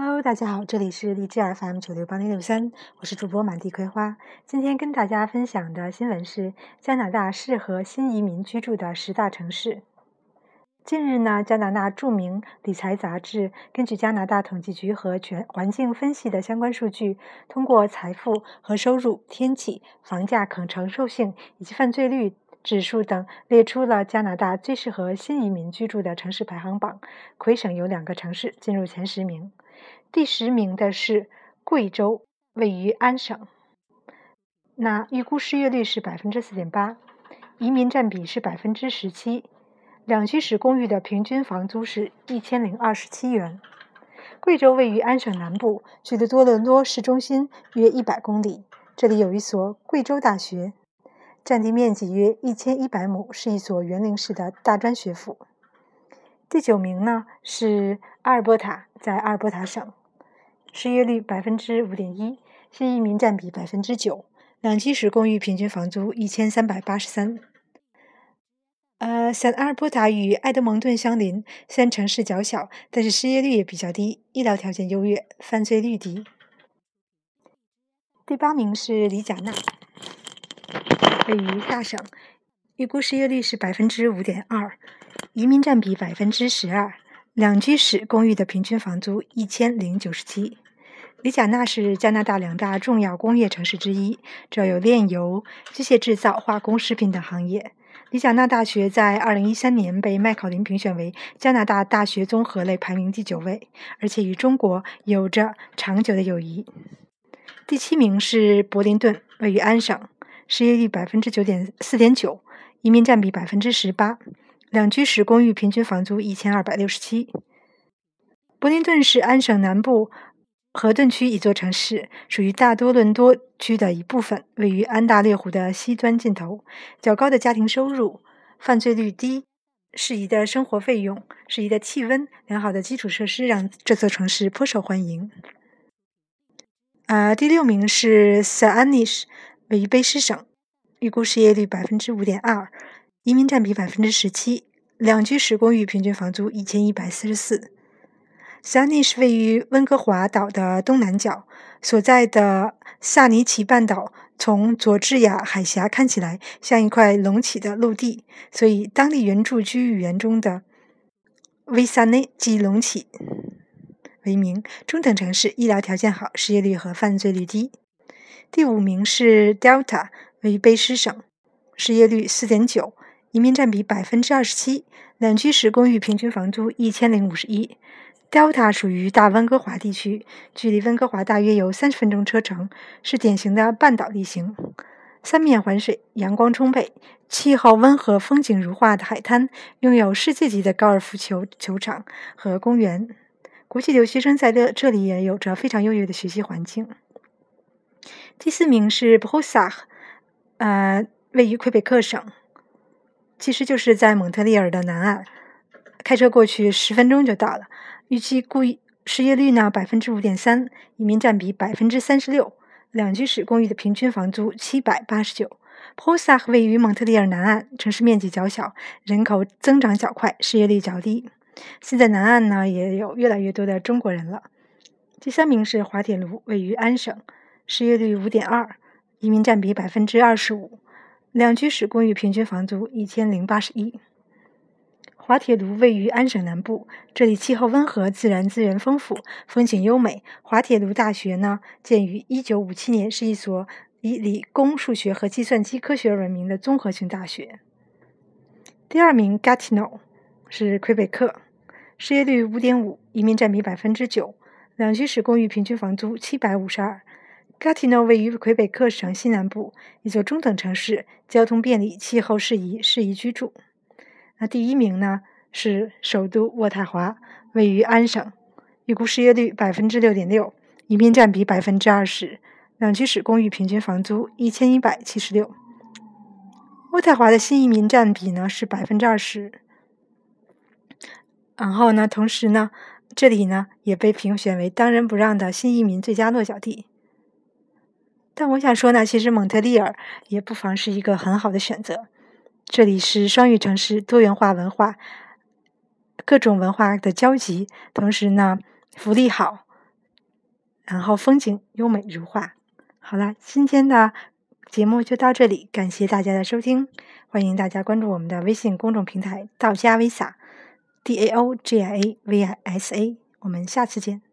Hello，大家好，这里是荔枝 FM 九六八零六三，我是主播满地葵花。今天跟大家分享的新闻是加拿大适合新移民居住的十大城市。近日呢，加拿大著名理财杂志根据加拿大统计局和全环境分析的相关数据，通过财富和收入、天气、房价可承受性以及犯罪率。指数等列出了加拿大最适合新移民居住的城市排行榜，魁省有两个城市进入前十名。第十名的是贵州，位于安省，那预估失业率是百分之四点八，移民占比是百分之十七，两居室公寓的平均房租是一千零二十七元。贵州位于安省南部，距离多伦多市中心约一百公里，这里有一所贵州大学。占地面积约一千一百亩，是一所园林式的大专学府。第九名呢是阿尔伯塔，在阿尔伯塔省，失业率百分之五点一，新移民占比百分之九，两居室公寓平均房租一千三百八十三。呃，像阿尔伯塔与埃德蒙顿相邻，虽然城市较小，但是失业率也比较低，医疗条件优越，犯罪率低。第八名是里贾纳。位于大省，预估失业率是百分之五点二，移民占比百分之十二，两居室公寓的平均房租一千零九十七。里贾纳是加拿大两大重要工业城市之一，主要有炼油、机械制造、化工、食品等行业。里贾纳大学在二零一三年被麦考林评选为加拿大大学综合类排名第九位，而且与中国有着长久的友谊。第七名是柏林顿，位于安省。失业率百分之九点四点九，移民占比百分之十八，两居室公寓平均房租一千二百六十七。柏林顿是安省南部河顿区一座城市，属于大多伦多区的一部分，位于安大略湖的西端尽头。较高的家庭收入、犯罪率低、适宜的生活费用、适宜的气温、良好的基础设施，让这座城市颇受欢迎。啊，第六名是 s a n i s h 位于卑诗省，预估失业率百分之五点二，移民占比百分之十七，两居室公寓平均房租一千一百四十四。萨尼是位于温哥华岛的东南角，所在的萨尼奇半岛从佐治亚海峡看起来像一块隆起的陆地，所以当地原住居语言中的“维萨内”即隆起为名。中等城市，医疗条件好，失业率和犯罪率低。第五名是 Delta，位于卑诗省，失业率四点九，移民占比百分之二十七，两居室公寓平均房租一千零五十一。Delta 属于大温哥华地区，距离温哥华大约有三十分钟车程，是典型的半岛地形，三面环水，阳光充沛，气候温和，风景如画的海滩，拥有世界级的高尔夫球球场和公园，国际留学生在这这里也有着非常优越的学习环境。第四名是 b r o s s a 呃，位于魁北克省，其实就是在蒙特利尔的南岸，开车过去十分钟就到了。预计故意失业率呢百分之五点三，移民占比百分之三十六，两居室公寓的平均房租七百八十九。b r o s s a 位于蒙特利尔南岸，城市面积较小，人口增长较快，失业率较低。现在南岸呢也有越来越多的中国人了。第三名是滑铁卢，位于安省。失业率五点二，移民占比百分之二十五，两居室公寓平均房租一千零八十一。滑铁卢位于安省南部，这里气候温和，自然资源丰富，风景优美。滑铁卢大学呢，建于一九五七年，是一所以理工、数学和计算机科学闻名的综合性大学。第二名 Gatineau 是魁北克，失业率五点五，移民占比百分之九，两居室公寓平均房租七百五十二。Gatineau 位于魁北克省西南部，一座中等城市，交通便利，气候适宜，适宜居住。那第一名呢是首都渥太华，位于安省，预估失业率百分之六点六，移民占比百分之二十，两居室公寓平均房租一千一百七十六。渥太华的新移民占比呢是百分之二十，然后呢，同时呢，这里呢也被评选为当仁不让的新移民最佳落脚地。但我想说呢，其实蒙特利尔也不妨是一个很好的选择。这里是双语城市，多元化文化，各种文化的交集，同时呢，福利好，然后风景优美如画。好了，今天的节目就到这里，感谢大家的收听，欢迎大家关注我们的微信公众平台“道家 Visa”，D A O G I A V I S A，我们下次见。